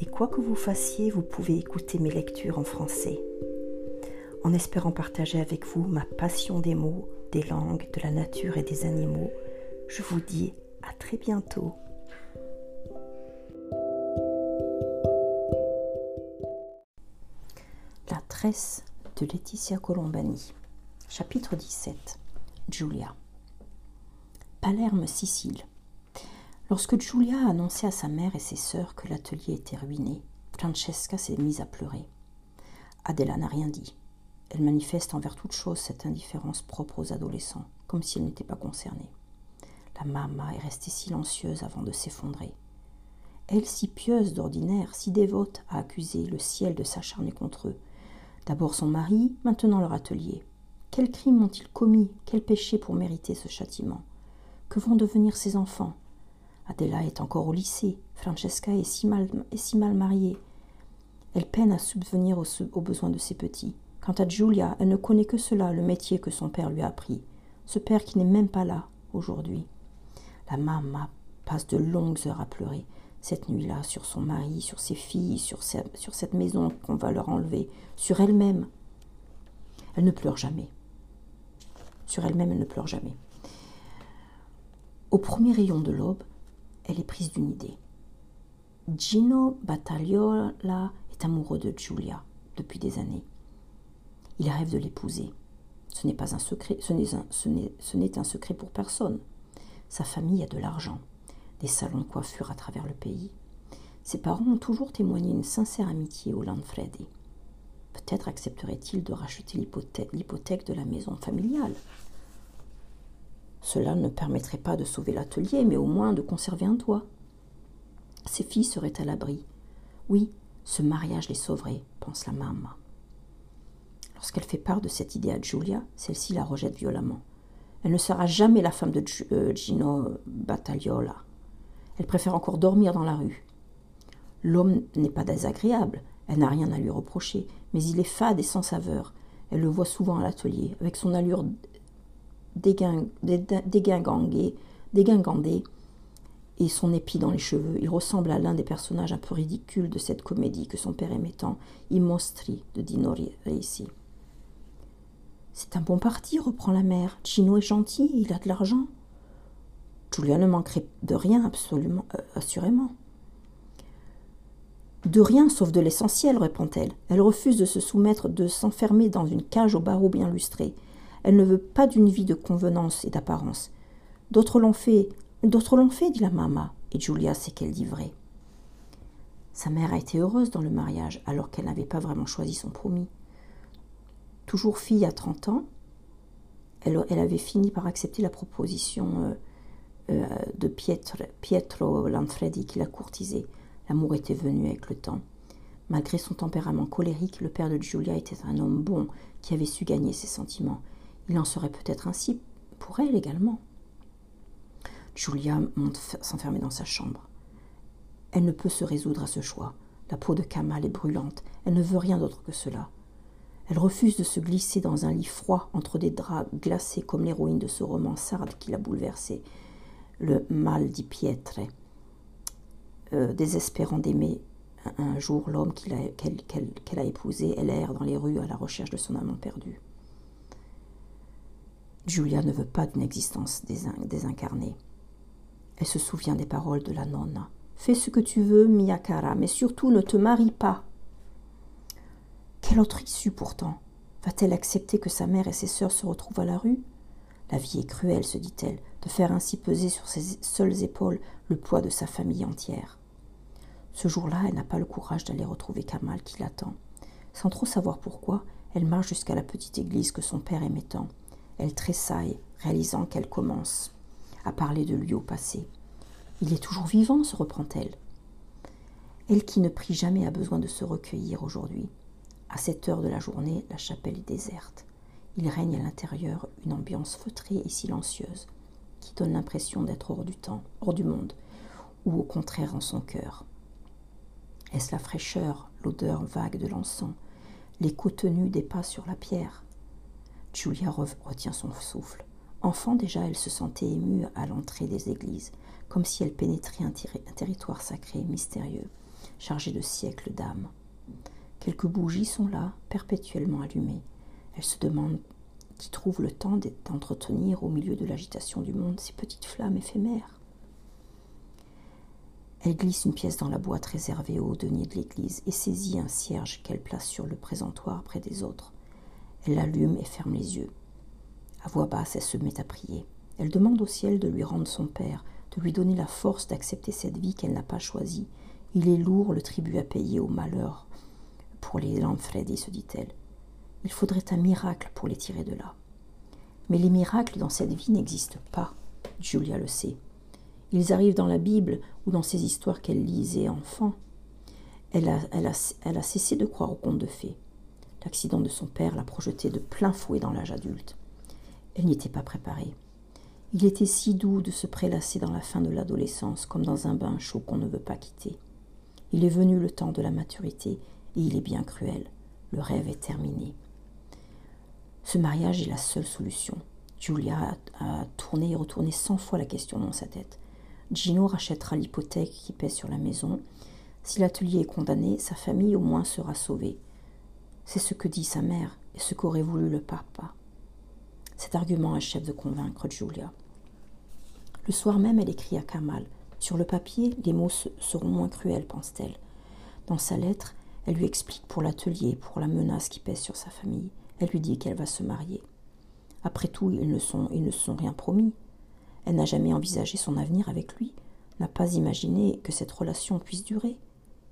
et quoi que vous fassiez, vous pouvez écouter mes lectures en français. En espérant partager avec vous ma passion des mots, des langues, de la nature et des animaux, je vous dis à très bientôt. La tresse de Laetitia Colombani. Chapitre 17. Julia. Palerme, Sicile. Lorsque Giulia a annoncé à sa mère et ses sœurs que l'atelier était ruiné, Francesca s'est mise à pleurer. Adela n'a rien dit. Elle manifeste envers toute chose cette indifférence propre aux adolescents, comme si elle n'était pas concernée. La mamma est restée silencieuse avant de s'effondrer. Elle, si pieuse d'ordinaire, si dévote, a accusé le ciel de s'acharner contre eux. D'abord son mari, maintenant leur atelier. Quel crime ont-ils commis? Quel péché pour mériter ce châtiment? Que vont devenir ces enfants? Adela est encore au lycée. Francesca est si mal, mariée. Elle peine à subvenir aux, besoins de ses petits. Quant à Giulia, elle ne connaît que cela, le métier que son père lui a appris. Ce père qui n'est même pas là aujourd'hui. La maman passe de longues heures à pleurer cette nuit-là sur son mari, sur ses filles, sur cette maison qu'on va leur enlever, sur elle-même. Elle ne pleure jamais. Sur elle-même, elle ne pleure jamais. Au premier rayon de l'aube, prise d'une idée. Gino Battagliola est amoureux de Giulia depuis des années. Il rêve de l'épouser. Ce n'est pas un secret, ce n'est un, secret pour personne. Sa famille a de l'argent, des salons de coiffure à travers le pays. Ses parents ont toujours témoigné une sincère amitié au Lanfredi. Peut-être accepterait-il de racheter l'hypothèque de la maison familiale. Cela ne permettrait pas de sauver l'atelier, mais au moins de conserver un toit. Ses filles seraient à l'abri. Oui, ce mariage les sauverait, pense la maman. Lorsqu'elle fait part de cette idée à Giulia, celle-ci la rejette violemment. Elle ne sera jamais la femme de euh, Gino Battagliola. Elle préfère encore dormir dans la rue. L'homme n'est pas désagréable, elle n'a rien à lui reprocher, mais il est fade et sans saveur. Elle le voit souvent à l'atelier, avec son allure dégingandé, et son épi dans les cheveux. Il ressemble à l'un des personnages un peu ridicules de cette comédie que son père aimait tant, I mostri de Dino Reisi. C'est un bon parti, reprend la mère. Gino est gentil, il a de l'argent. Julia ne manquerait de rien, absolument, euh, assurément. De rien, sauf de l'essentiel, répond-elle. Elle refuse de se soumettre, de s'enfermer dans une cage aux barreaux bien lustrés. Elle ne veut pas d'une vie de convenance et d'apparence. D'autres l'ont fait, d'autres l'ont fait, dit la maman, et Julia sait qu'elle dit vrai. Sa mère a été heureuse dans le mariage, alors qu'elle n'avait pas vraiment choisi son promis. Toujours fille à 30 ans, elle, avait fini par accepter la proposition euh, euh, de Pietro, Pietro Lanfredi qui l'a courtisée. L'amour était venu avec le temps. Malgré son tempérament colérique, le père de Julia était un homme bon qui avait su gagner ses sentiments. Il en serait peut-être ainsi pour elle également. Julia monte s'enfermer dans sa chambre. Elle ne peut se résoudre à ce choix. La peau de Kamal est brûlante. Elle ne veut rien d'autre que cela. Elle refuse de se glisser dans un lit froid entre des draps glacés comme l'héroïne de ce roman sarde qui l'a bouleversée. Le mal di Pietre. Euh, désespérant d'aimer un jour l'homme qu'elle a, a épousé, elle erre dans les rues à la recherche de son amant perdu. Julia ne veut pas d'une existence désincarnée. Elle se souvient des paroles de la nonna. Fais ce que tu veux, Miyakara, mais surtout ne te marie pas. Quelle autre issue pourtant Va-t-elle accepter que sa mère et ses sœurs se retrouvent à la rue? La vie est cruelle, se dit-elle, de faire ainsi peser sur ses seules épaules le poids de sa famille entière. Ce jour-là, elle n'a pas le courage d'aller retrouver Kamal qui l'attend. Sans trop savoir pourquoi, elle marche jusqu'à la petite église que son père aimait tant. Elle tressaille, réalisant qu'elle commence à parler de lui au passé. Il est toujours vivant, se reprend-elle. Elle qui ne prie jamais a besoin de se recueillir aujourd'hui. À cette heure de la journée, la chapelle est déserte. Il règne à l'intérieur une ambiance feutrée et silencieuse qui donne l'impression d'être hors du temps, hors du monde, ou au contraire en son cœur. Est-ce la fraîcheur, l'odeur vague de l'encens, l'écho tenu des pas sur la pierre? Julia retient son souffle. Enfant déjà, elle se sentait émue à l'entrée des églises, comme si elle pénétrait un, territoire sacré, mystérieux, chargé de siècles d'âmes. Quelques bougies sont là, perpétuellement allumées. Elle se demande qui trouve le temps d'entretenir au milieu de l'agitation du monde ces petites flammes éphémères. Elle glisse une pièce dans la boîte réservée au denier de l'église et saisit un cierge qu'elle place sur le présentoir près des autres. Elle l'allume et ferme les yeux. À voix basse, elle se met à prier. Elle demande au ciel de lui rendre son père, de lui donner la force d'accepter cette vie qu'elle n'a pas choisie. Il est lourd le tribut à payer au malheur pour les Lanfredi, se dit-elle. Il faudrait un miracle pour les tirer de là. Mais les miracles dans cette vie n'existent pas, Julia le sait. Ils arrivent dans la Bible ou dans ces histoires qu'elle lisait enfant. Elle a, cessé de croire aux contes de fées. L'accident de son père l'a projetée de plein fouet dans l'âge adulte. Elle n'y était pas préparée. Il était si doux de se prélasser dans la fin de l'adolescence comme dans un bain chaud qu'on ne veut pas quitter. Il est venu le temps de la maturité et il est bien cruel. Le rêve est terminé. Ce mariage est la seule solution. Julia a, tourné et retourné cent fois la question dans sa tête. Gino rachètera l'hypothèque qui pèse sur la maison. Si l'atelier est condamné, sa famille au moins sera sauvée. C'est ce que dit sa mère et ce qu'aurait voulu le papa. Cet argument achève de convaincre Julia. Le soir même, elle écrit à Kamal. Sur le papier, les mots seront moins cruels, pense-t-elle. Dans sa lettre, elle lui explique pour l'atelier, pour la menace qui pèse sur sa famille. Elle lui dit qu'elle va se marier. Après tout, ils ne, sont, ils ne se sont rien promis. Elle n'a jamais envisagé son avenir avec lui, n'a pas imaginé que cette relation puisse durer.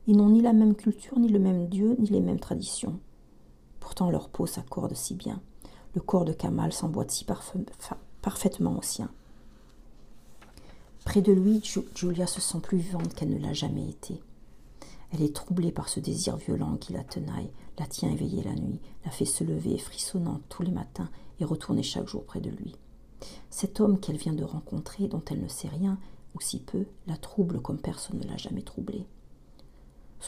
Ils n'ont ni la même culture, ni le même Dieu, ni les mêmes traditions. Pourtant leur peau s'accorde si bien. Le corps de Kamal s'emboîte si parfaitement au sien. Près de lui, Julia se sent plus vivante qu'elle ne l'a jamais été. Elle est troublée par ce désir violent qui la tenaille, la tient éveillée la nuit, la fait se lever frissonnante tous les matins et retourner chaque jour près de lui. Cet homme qu'elle vient de rencontrer, dont elle ne sait rien, ou si peu, la trouble comme personne ne l'a jamais troublée.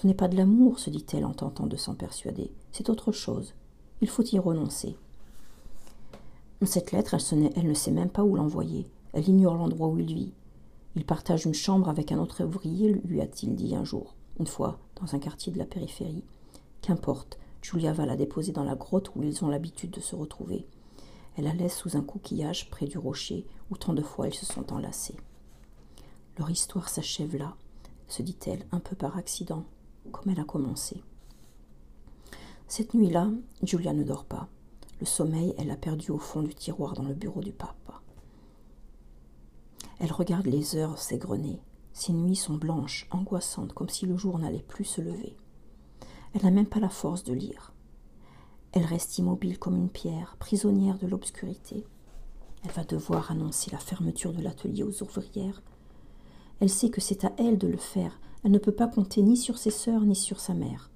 Ce n'est pas de l'amour, se dit-elle en tentant de s'en persuader, c'est autre chose. Il faut y renoncer. Cette lettre, elle, ne sait même pas où l'envoyer. Elle ignore l'endroit où il vit. Il partage une chambre avec un autre ouvrier, lui a-t-il dit un jour une fois dans un quartier de la périphérie. Qu'importe, Julia va la déposer dans la grotte où ils ont l'habitude de se retrouver. Elle la laisse sous un coquillage près du rocher où tant de fois ils se sont enlacés. Leur histoire s'achève là, se dit-elle un peu par accident, comme elle a commencé. Cette nuit-là, Julia ne dort pas. Le sommeil, elle l'a perdu au fond du tiroir dans le bureau du pape. Elle regarde les heures s'égrener. Ses nuits sont blanches, angoissantes, comme si le jour n'allait plus se lever. Elle n'a même pas la force de lire. Elle reste immobile comme une pierre, prisonnière de l'obscurité. Elle va devoir annoncer la fermeture de l'atelier aux ouvrières. Elle sait que c'est à elle de le faire. Elle ne peut pas compter ni sur ses sœurs ni sur sa mère.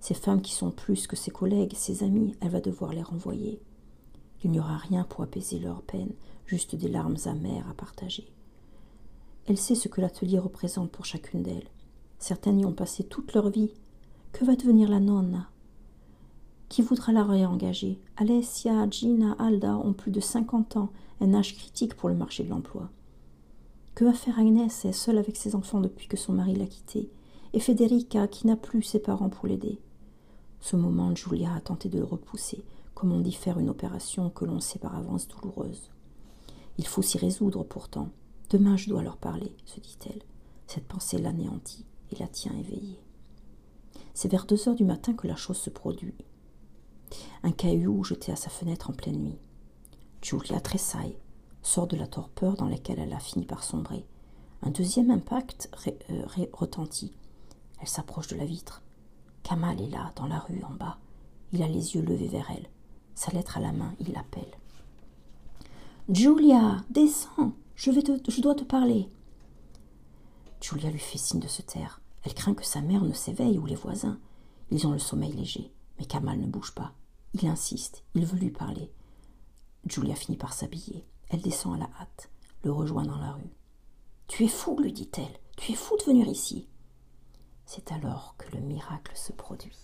Ces femmes qui sont plus que ses collègues, ses amis, elle va devoir les renvoyer. Il n'y aura rien pour apaiser leur peine, juste des larmes amères à partager. Elle sait ce que l'atelier représente pour chacune d'elles. Certaines y ont passé toute leur vie. Que va devenir la nonna? Qui voudra la réengager? Alessia, Gina, Alda ont plus de cinquante ans, un âge critique pour le marché de l'emploi. Que va faire Agnès, est seule avec ses enfants depuis que son mari l'a quittée? Et Federica, qui n'a plus ses parents pour l'aider? Ce moment, Julia a tenté de le repousser, comme on dit faire une opération que l'on sait par avance douloureuse. Il faut s'y résoudre pourtant. Demain je dois leur parler, se dit-elle. Cette pensée l'anéantit et la tient éveillée. C'est vers deux heures du matin que la chose se produit. Un caillou jeté à sa fenêtre en pleine nuit. Julia tressaille, sort de la torpeur dans laquelle elle a fini par sombrer. Un deuxième impact euh, retentit. Elle s'approche de la vitre. Kamal est là, dans la rue en bas. Il a les yeux levés vers elle. Sa lettre à la main, il l'appelle. Julia, descends je, je dois te parler. Julia lui fait signe de se taire. Elle craint que sa mère ne s'éveille ou les voisins. Ils ont le sommeil léger. Mais Kamal ne bouge pas. Il insiste, il veut lui parler. Julia finit par s'habiller. Elle descend à la hâte, le rejoint dans la rue. Tu es fou, lui dit-elle. Tu es fou de venir ici. C'est alors que le miracle se produit.